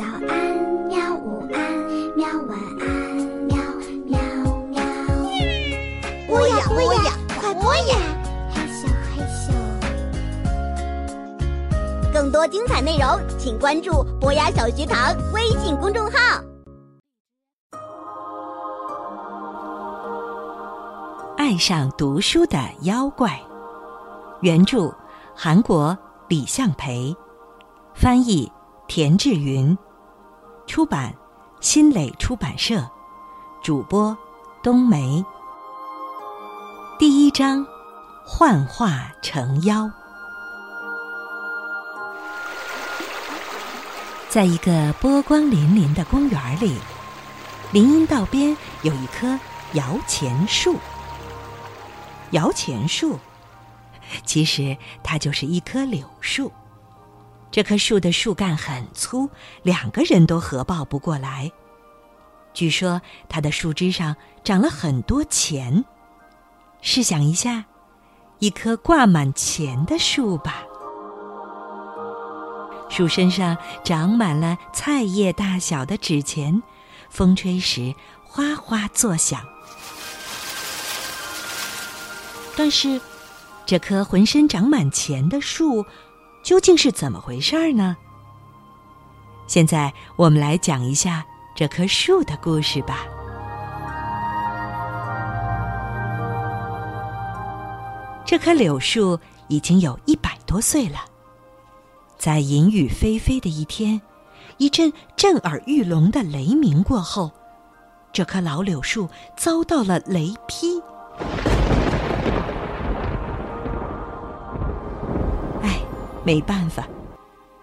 早安，喵！午安，喵！晚安，喵喵喵。播呀播呀，快播呀！嘿咻嘿咻。更多精彩内容，请关注“博雅小学堂”微信公众号。爱上读书的妖怪，原著韩国李相培，翻译田志云，出版新蕾出版社，主播冬梅。第一章，幻化成妖。在一个波光粼粼的公园里，林荫道边有一棵摇钱树。摇钱树，其实它就是一棵柳树。这棵树的树干很粗，两个人都合抱不过来。据说它的树枝上长了很多钱。试想一下，一棵挂满钱的树吧。树身上长满了菜叶大小的纸钱，风吹时哗哗作响。但是，这棵浑身长满钱的树，究竟是怎么回事儿呢？现在我们来讲一下这棵树的故事吧。这棵柳树已经有一百多岁了。在阴雨霏霏的一天，一阵震耳欲聋的雷鸣过后，这棵老柳树遭到了雷劈。没办法，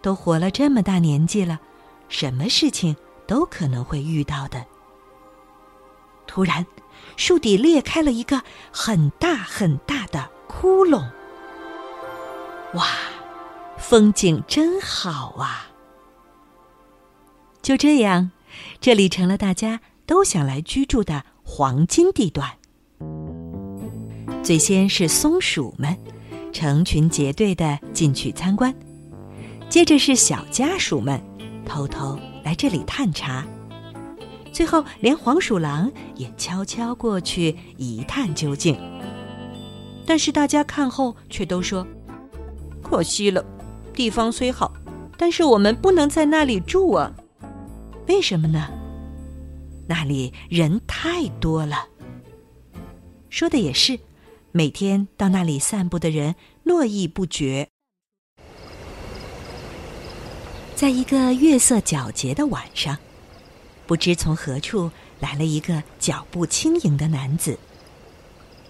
都活了这么大年纪了，什么事情都可能会遇到的。突然，树底裂开了一个很大很大的窟窿。哇，风景真好啊！就这样，这里成了大家都想来居住的黄金地段。最先是松鼠们。成群结队的进去参观，接着是小家属们偷偷来这里探查，最后连黄鼠狼也悄悄过去一探究竟。但是大家看后却都说：“可惜了，地方虽好，但是我们不能在那里住啊！为什么呢？那里人太多了。”说的也是。每天到那里散步的人络绎不绝。在一个月色皎洁的晚上，不知从何处来了一个脚步轻盈的男子。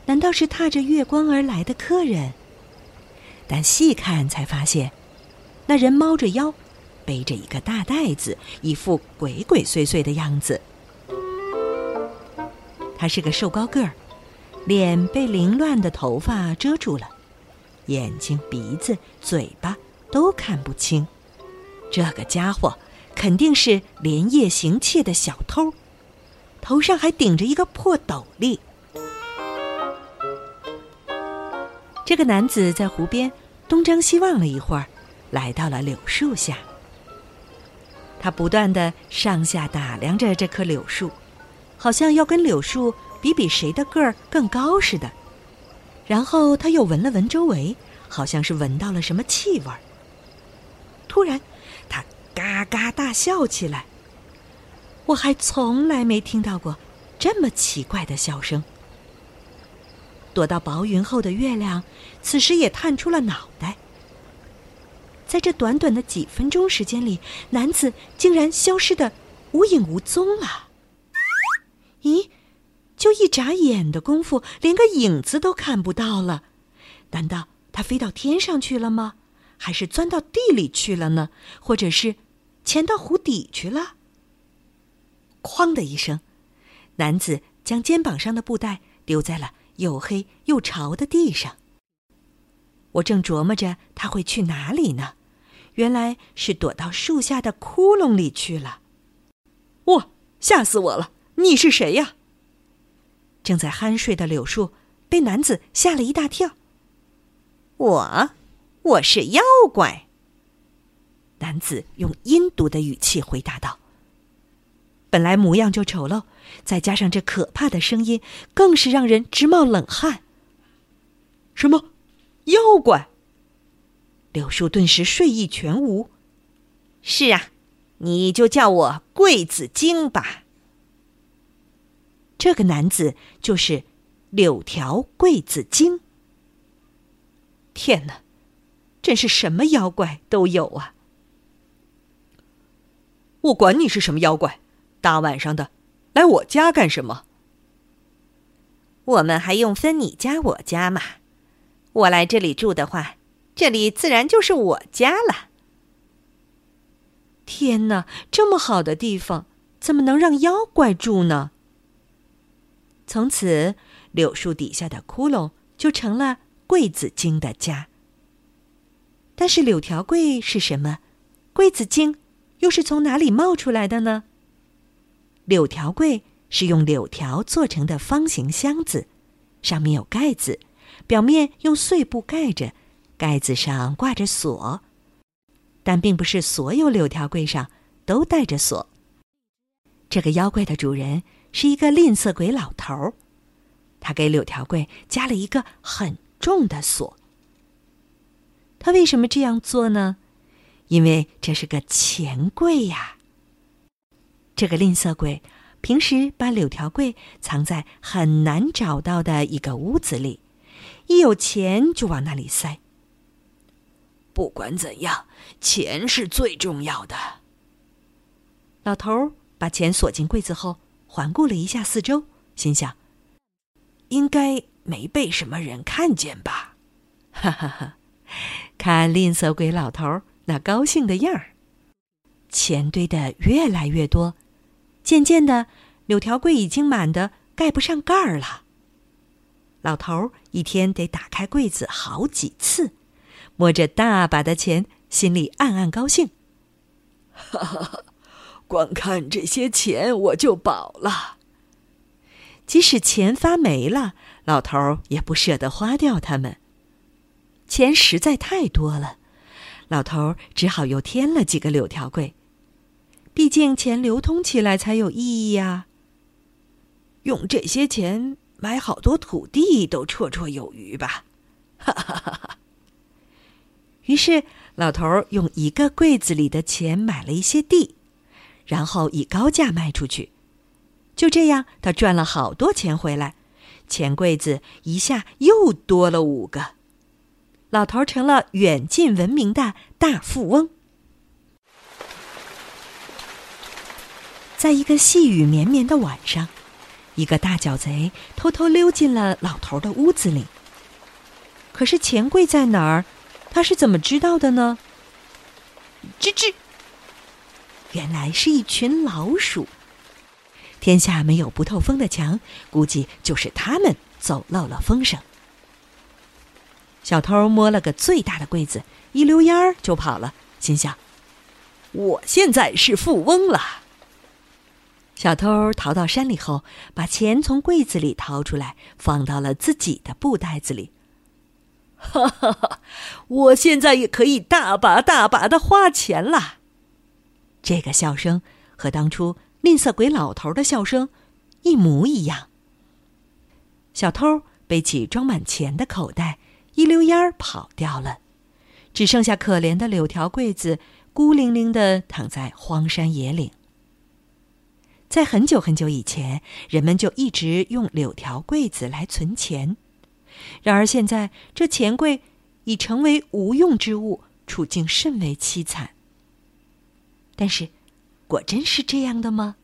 难道是踏着月光而来的客人？但细看才发现，那人猫着腰，背着一个大袋子，一副鬼鬼祟祟的样子。他是个瘦高个儿。脸被凌乱的头发遮住了，眼睛、鼻子、嘴巴都看不清。这个家伙肯定是连夜行窃的小偷，头上还顶着一个破斗笠。这个男子在湖边东张西望了一会儿，来到了柳树下。他不断的上下打量着这棵柳树，好像要跟柳树。比比谁的个儿更高似的，然后他又闻了闻周围，好像是闻到了什么气味。突然，他嘎嘎大笑起来。我还从来没听到过这么奇怪的笑声。躲到薄云后的月亮，此时也探出了脑袋。在这短短的几分钟时间里，男子竟然消失的无影无踪了。咦？就一眨眼的功夫，连个影子都看不到了。难道他飞到天上去了吗？还是钻到地里去了呢？或者是潜到湖底去了？哐的一声，男子将肩膀上的布袋丢在了又黑又潮的地上。我正琢磨着他会去哪里呢，原来是躲到树下的窟窿里去了。哇！吓死我了！你是谁呀？正在酣睡的柳树被男子吓了一大跳。我，我是妖怪。男子用阴毒的语气回答道：“本来模样就丑陋，再加上这可怕的声音，更是让人直冒冷汗。”什么？妖怪？柳树顿时睡意全无。是啊，你就叫我桂子精吧。这个男子就是柳条桂子精。天哪，真是什么妖怪都有啊！我管你是什么妖怪，大晚上的来我家干什么？我们还用分你家我家吗？我来这里住的话，这里自然就是我家了。天哪，这么好的地方，怎么能让妖怪住呢？从此，柳树底下的窟窿就成了桂子精的家。但是，柳条桂是什么？桂子精又是从哪里冒出来的呢？柳条柜是用柳条做成的方形箱子，上面有盖子，表面用碎布盖着，盖子上挂着锁。但并不是所有柳条柜上都带着锁。这个妖怪的主人是一个吝啬鬼老头儿，他给柳条柜加了一个很重的锁。他为什么这样做呢？因为这是个钱柜呀。这个吝啬鬼平时把柳条柜藏在很难找到的一个屋子里，一有钱就往那里塞。不管怎样，钱是最重要的。老头儿把钱锁进柜子后，环顾了一下四周，心想：“应该没被什么人看见吧？”哈哈哈！看吝啬鬼老头那高兴的样儿，钱堆得越来越多，渐渐的，柳条柜已经满的盖不上盖儿了。老头一天得打开柜子好几次。摸着大把的钱，心里暗暗高兴。哈哈，光看这些钱我就饱了。即使钱发霉了，老头儿也不舍得花掉它们。钱实在太多了，老头儿只好又添了几个柳条柜。毕竟钱流通起来才有意义呀。用这些钱买好多土地都绰绰有余吧。哈哈哈哈。于是，老头儿用一个柜子里的钱买了一些地，然后以高价卖出去。就这样，他赚了好多钱回来，钱柜子一下又多了五个。老头成了远近闻名的大富翁。在一个细雨绵绵的晚上，一个大脚贼偷偷溜进了老头的屋子里。可是钱柜在哪儿？他是怎么知道的呢？吱吱，原来是一群老鼠。天下没有不透风的墙，估计就是他们走漏了风声。小偷摸了个最大的柜子，一溜烟儿就跑了，心想：“我现在是富翁了。”小偷逃到山里后，把钱从柜子里掏出来，放到了自己的布袋子里。哈哈哈！我现在也可以大把大把的花钱了。这个笑声和当初吝啬鬼老头的笑声一模一样。小偷背起装满钱的口袋，一溜烟儿跑掉了，只剩下可怜的柳条柜子孤零零的躺在荒山野岭。在很久很久以前，人们就一直用柳条柜子来存钱。然而现在，这钱柜已成为无用之物，处境甚为凄惨。但是，果真是这样的吗？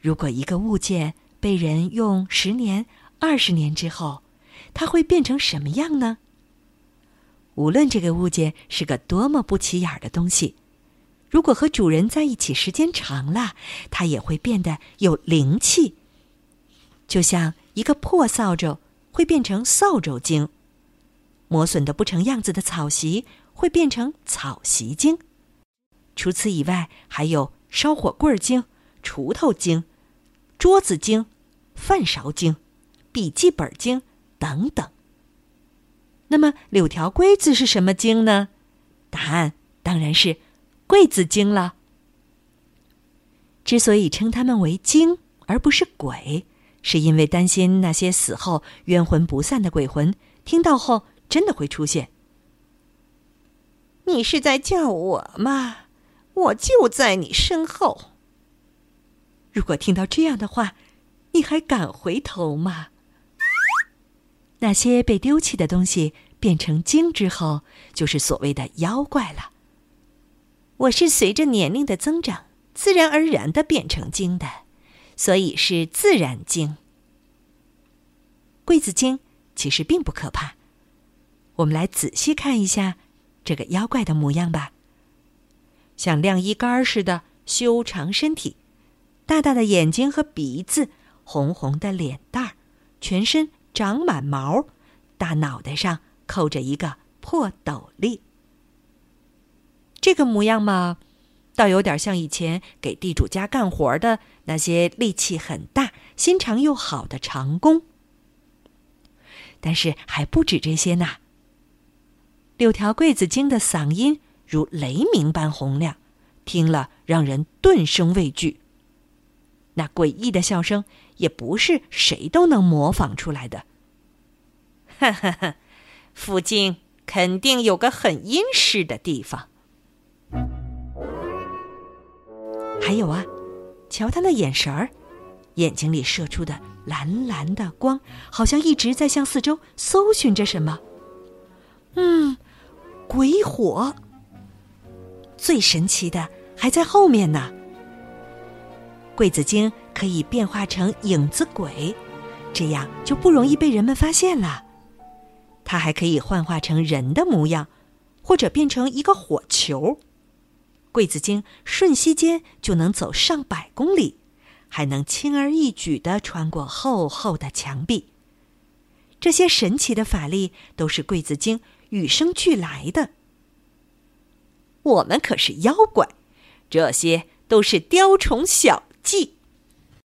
如果一个物件被人用十年、二十年之后，它会变成什么样呢？无论这个物件是个多么不起眼的东西，如果和主人在一起时间长了，它也会变得有灵气，就像一个破扫帚。会变成扫帚精，磨损的不成样子的草席会变成草席精。除此以外，还有烧火棍精、锄头精、桌子精、饭勺精、笔记本精等等。那么，柳条龟子是什么精呢？答案当然是桂子精了。之所以称他们为精而不是鬼，是因为担心那些死后冤魂不散的鬼魂听到后真的会出现。你是在叫我吗？我就在你身后。如果听到这样的话，你还敢回头吗？那些被丢弃的东西变成精之后，就是所谓的妖怪了。我是随着年龄的增长，自然而然的变成精的，所以是自然精。桂子精其实并不可怕，我们来仔细看一下这个妖怪的模样吧。像晾衣杆似的修长身体，大大的眼睛和鼻子，红红的脸蛋儿，全身。长满毛，大脑袋上扣着一个破斗笠。这个模样嘛，倒有点像以前给地主家干活的那些力气很大、心肠又好的长工。但是还不止这些呢。六条桂子精的嗓音如雷鸣般洪亮，听了让人顿生畏惧。那诡异的笑声。也不是谁都能模仿出来的。哈哈哈，附近肯定有个很阴湿的地方。还有啊，瞧他那眼神儿，眼睛里射出的蓝蓝的光，好像一直在向四周搜寻着什么。嗯，鬼火。最神奇的还在后面呢。桂子精。可以变化成影子鬼，这样就不容易被人们发现了。它还可以幻化成人的模样，或者变成一个火球。桂子精瞬息间就能走上百公里，还能轻而易举地穿过厚厚的墙壁。这些神奇的法力都是桂子精与生俱来的。我们可是妖怪，这些都是雕虫小技。